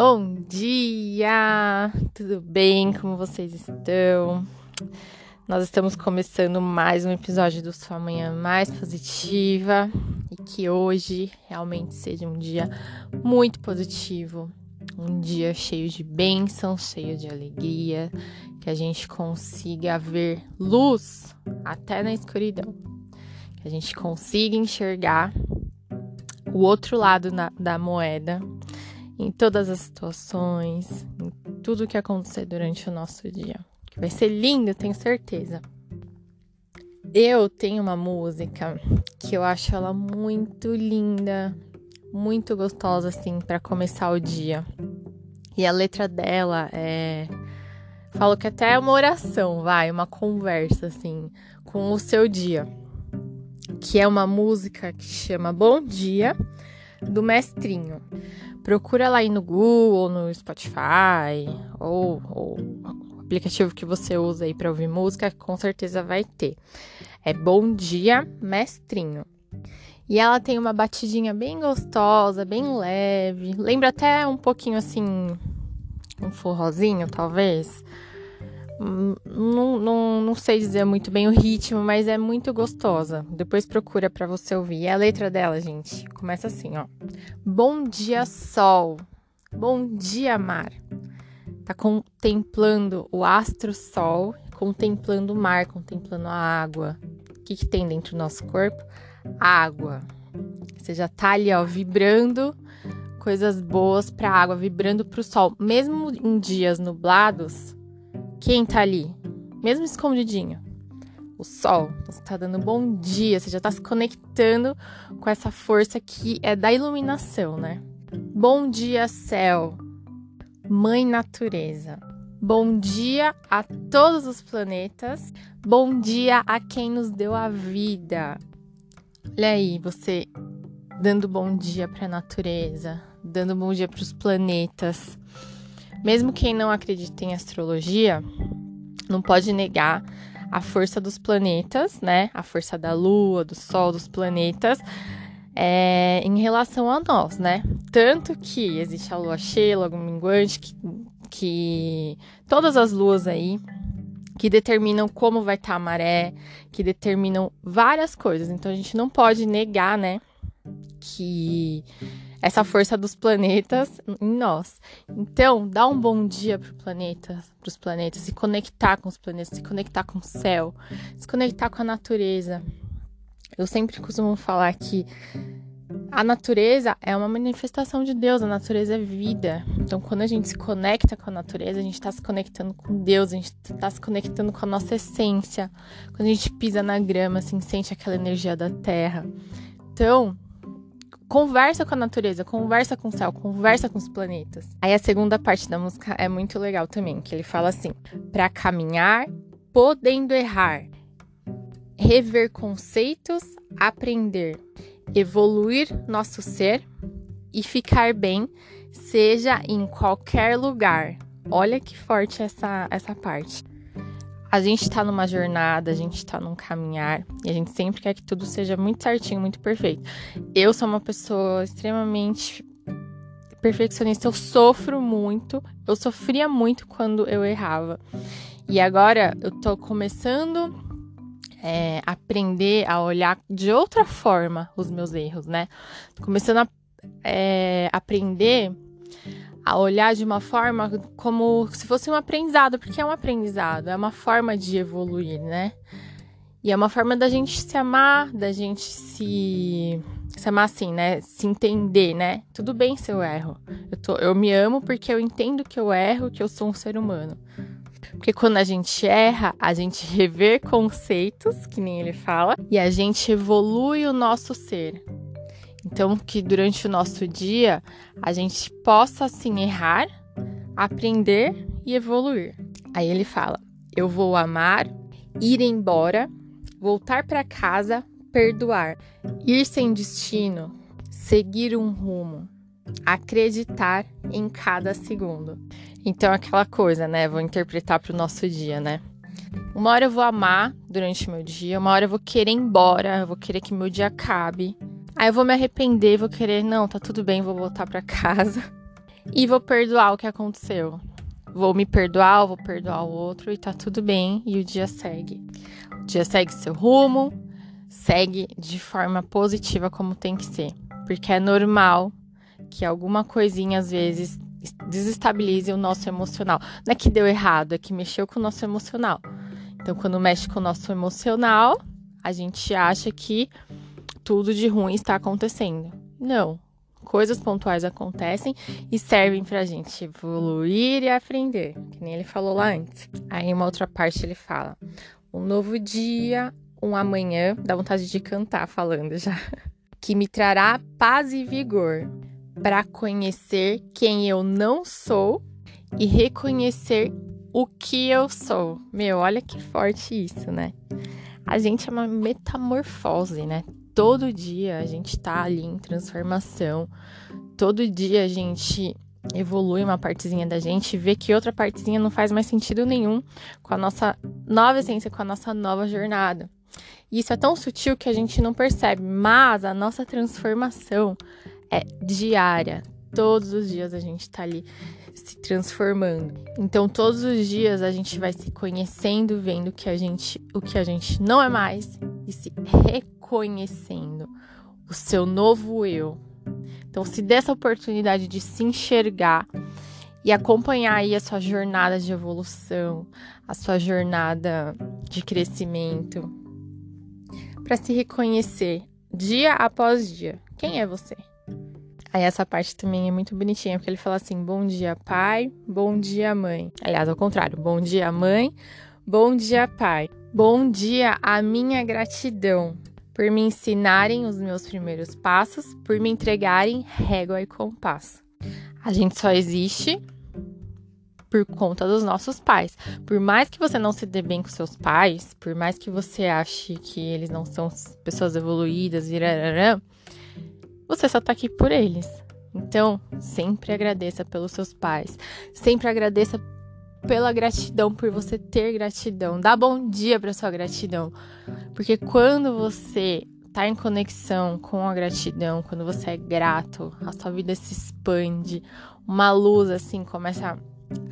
Bom dia! Tudo bem? Como vocês estão? Nós estamos começando mais um episódio do Sua Manhã Mais Positiva e que hoje realmente seja um dia muito positivo, um dia cheio de bênção, cheio de alegria, que a gente consiga ver luz até na escuridão, que a gente consiga enxergar o outro lado na, da moeda em todas as situações, em tudo que acontecer durante o nosso dia. Vai ser lindo, tenho certeza. Eu tenho uma música que eu acho ela muito linda, muito gostosa assim para começar o dia. E a letra dela é falo que até é uma oração, vai, uma conversa assim com o seu dia. Que é uma música que chama Bom Dia do Mestrinho. Procura lá aí no Google, no Spotify, ou, ou aplicativo que você usa aí para ouvir música, com certeza vai ter. É Bom Dia Mestrinho. E ela tem uma batidinha bem gostosa, bem leve. Lembra até um pouquinho assim, um forrozinho, talvez. Não, não, não sei dizer muito bem o ritmo, mas é muito gostosa. Depois procura para você ouvir. E a letra dela, gente, começa assim, ó. Bom dia, sol. Bom dia, mar. Tá contemplando o astro sol, contemplando o mar, contemplando a água. O que, que tem dentro do nosso corpo? Água. Você já tá ali, ó, vibrando coisas boas para a água, vibrando para o sol. Mesmo em dias nublados, quem tá ali? Mesmo escondidinho. O sol, você tá dando bom dia, você já tá se conectando com essa força que é da iluminação, né? Bom dia, céu. Mãe natureza. Bom dia a todos os planetas. Bom dia a quem nos deu a vida. Olha aí, você dando bom dia para a natureza, dando bom dia para os planetas. Mesmo quem não acredita em astrologia, não pode negar a força dos planetas, né? A força da Lua, do Sol, dos planetas, é, em relação a nós, né? Tanto que existe a Lua cheia, a Lua minguante, que, que todas as luas aí que determinam como vai estar tá a maré, que determinam várias coisas. Então a gente não pode negar, né, que essa força dos planetas em nós. Então, dá um bom dia para planeta, os planetas, se conectar com os planetas, se conectar com o céu, se conectar com a natureza. Eu sempre costumo falar que a natureza é uma manifestação de Deus, a natureza é vida. Então, quando a gente se conecta com a natureza, a gente está se conectando com Deus, a gente está se conectando com a nossa essência. Quando a gente pisa na grama, assim, sente aquela energia da terra. Então, conversa com a natureza, conversa com o céu, conversa com os planetas. Aí a segunda parte da música é muito legal também, que ele fala assim: para caminhar, podendo errar, rever conceitos, aprender, evoluir nosso ser e ficar bem, seja em qualquer lugar. Olha que forte essa essa parte a gente está numa jornada, a gente está num caminhar e a gente sempre quer que tudo seja muito certinho, muito perfeito. Eu sou uma pessoa extremamente perfeccionista, eu sofro muito, eu sofria muito quando eu errava. E agora eu tô começando é, a aprender a olhar de outra forma os meus erros, né? Começando a é, aprender a olhar de uma forma como se fosse um aprendizado, porque é um aprendizado, é uma forma de evoluir, né? E é uma forma da gente se amar, da gente se, se amar assim, né? Se entender, né? Tudo bem se eu erro. Eu, tô, eu me amo porque eu entendo que eu erro, que eu sou um ser humano. Porque quando a gente erra, a gente revê conceitos, que nem ele fala, e a gente evolui o nosso ser. Então, que durante o nosso dia a gente possa assim errar, aprender e evoluir. Aí ele fala: Eu vou amar, ir embora, voltar para casa, perdoar, ir sem destino, seguir um rumo, acreditar em cada segundo. Então, aquela coisa, né? Vou interpretar para o nosso dia, né? Uma hora eu vou amar durante meu dia, uma hora eu vou querer ir embora, eu vou querer que meu dia acabe. Aí eu vou me arrepender, vou querer, não, tá tudo bem, vou voltar para casa. e vou perdoar o que aconteceu. Vou me perdoar, vou perdoar o outro e tá tudo bem e o dia segue. O dia segue seu rumo, segue de forma positiva como tem que ser, porque é normal que alguma coisinha às vezes desestabilize o nosso emocional. Não é que deu errado, é que mexeu com o nosso emocional. Então, quando mexe com o nosso emocional, a gente acha que tudo de ruim está acontecendo. Não. Coisas pontuais acontecem e servem pra gente evoluir e aprender, que nem ele falou lá antes. Aí, uma outra parte, ele fala: um novo dia, um amanhã, dá vontade de cantar falando já, que me trará paz e vigor para conhecer quem eu não sou e reconhecer o que eu sou. Meu, olha que forte isso, né? A gente é uma metamorfose, né? Todo dia a gente tá ali em transformação. Todo dia a gente evolui uma partezinha da gente e vê que outra partezinha não faz mais sentido nenhum com a nossa nova essência, com a nossa nova jornada. E isso é tão sutil que a gente não percebe, mas a nossa transformação é diária. Todos os dias a gente tá ali se transformando. Então, todos os dias a gente vai se conhecendo, vendo que a gente, o que a gente não é mais e se reconhecendo o seu novo eu. Então, se dê essa oportunidade de se enxergar e acompanhar aí a sua jornada de evolução, a sua jornada de crescimento, para se reconhecer dia após dia. Quem é você? Aí essa parte também é muito bonitinha, porque ele fala assim: bom dia, pai, bom dia, mãe. Aliás, ao contrário, bom dia, mãe, bom dia, pai. Bom dia, a minha gratidão por me ensinarem os meus primeiros passos, por me entregarem régua e compasso. A gente só existe por conta dos nossos pais. Por mais que você não se dê bem com seus pais, por mais que você ache que eles não são pessoas evoluídas, irararã, você só tá aqui por eles. Então, sempre agradeça pelos seus pais. Sempre agradeça pela gratidão, por você ter gratidão. Dá bom dia para sua gratidão. Porque quando você tá em conexão com a gratidão, quando você é grato, a sua vida se expande. Uma luz assim começa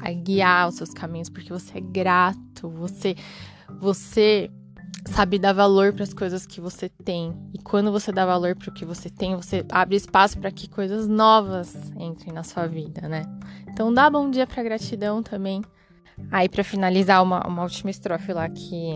a guiar os seus caminhos porque você é grato, você você sabe dar valor para as coisas que você tem. E quando você dá valor para o que você tem, você abre espaço para que coisas novas entrem na sua vida, né? Então dá bom dia para gratidão também. Aí para finalizar uma, uma última estrofe lá que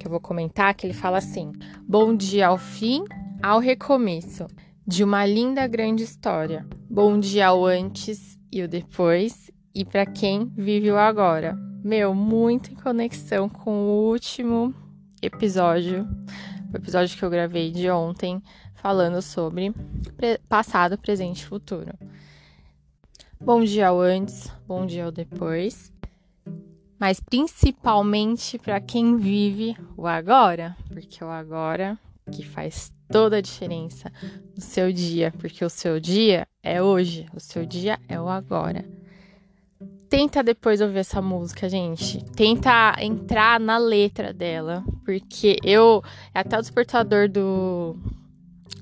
que eu vou comentar, que ele fala assim: Bom dia ao fim, ao recomeço de uma linda grande história. Bom dia ao antes e o depois e para quem vive o agora. Meu, muito em conexão com o último episódio, o episódio que eu gravei de ontem, falando sobre passado, presente e futuro. Bom dia ao antes, bom dia ao depois, mas principalmente para quem vive o agora, porque o agora que faz toda a diferença no seu dia, porque o seu dia é hoje, o seu dia é o agora. Tenta depois ouvir essa música, gente. Tenta entrar na letra dela. Porque eu. É até o despertador do,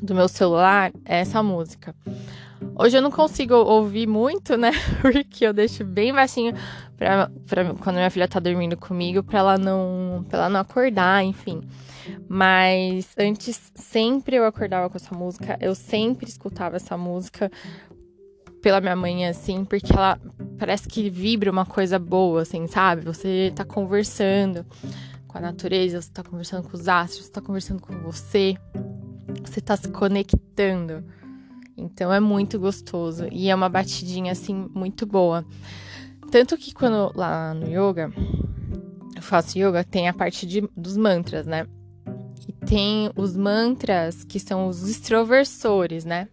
do meu celular é essa música. Hoje eu não consigo ouvir muito, né? Porque eu deixo bem baixinho pra, pra quando minha filha tá dormindo comigo, pra ela não, pra ela não acordar, enfim. Mas antes, sempre eu acordava com essa música, eu sempre escutava essa música pela minha mãe, assim, porque ela parece que vibra uma coisa boa, assim, sabe? Você tá conversando com a natureza, você tá conversando com os astros, você tá conversando com você, você tá se conectando. Então é muito gostoso e é uma batidinha, assim, muito boa. Tanto que quando lá no yoga, eu faço yoga, tem a parte de, dos mantras, né? E tem os mantras que são os extroversores, né?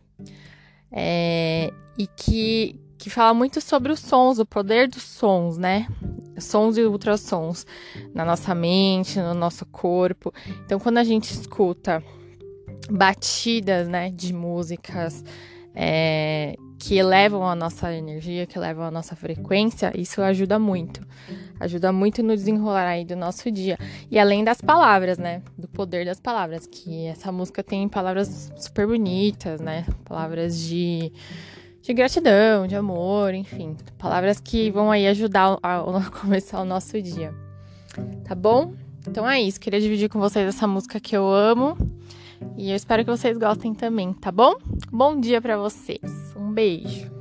É, e que, que fala muito sobre os sons, o poder dos sons, né? Sons e ultrassons na nossa mente, no nosso corpo. Então, quando a gente escuta batidas, né, de músicas é, que elevam a nossa energia, que elevam a nossa frequência, isso ajuda muito. Ajuda muito no desenrolar aí do nosso dia. E além das palavras, né? Do poder das palavras, que essa música tem palavras super bonitas, né? Palavras de de gratidão, de amor, enfim, palavras que vão aí ajudar a, a começar o nosso dia. Tá bom? Então é isso, queria dividir com vocês essa música que eu amo e eu espero que vocês gostem também, tá bom? Bom dia para vocês. Um beijo.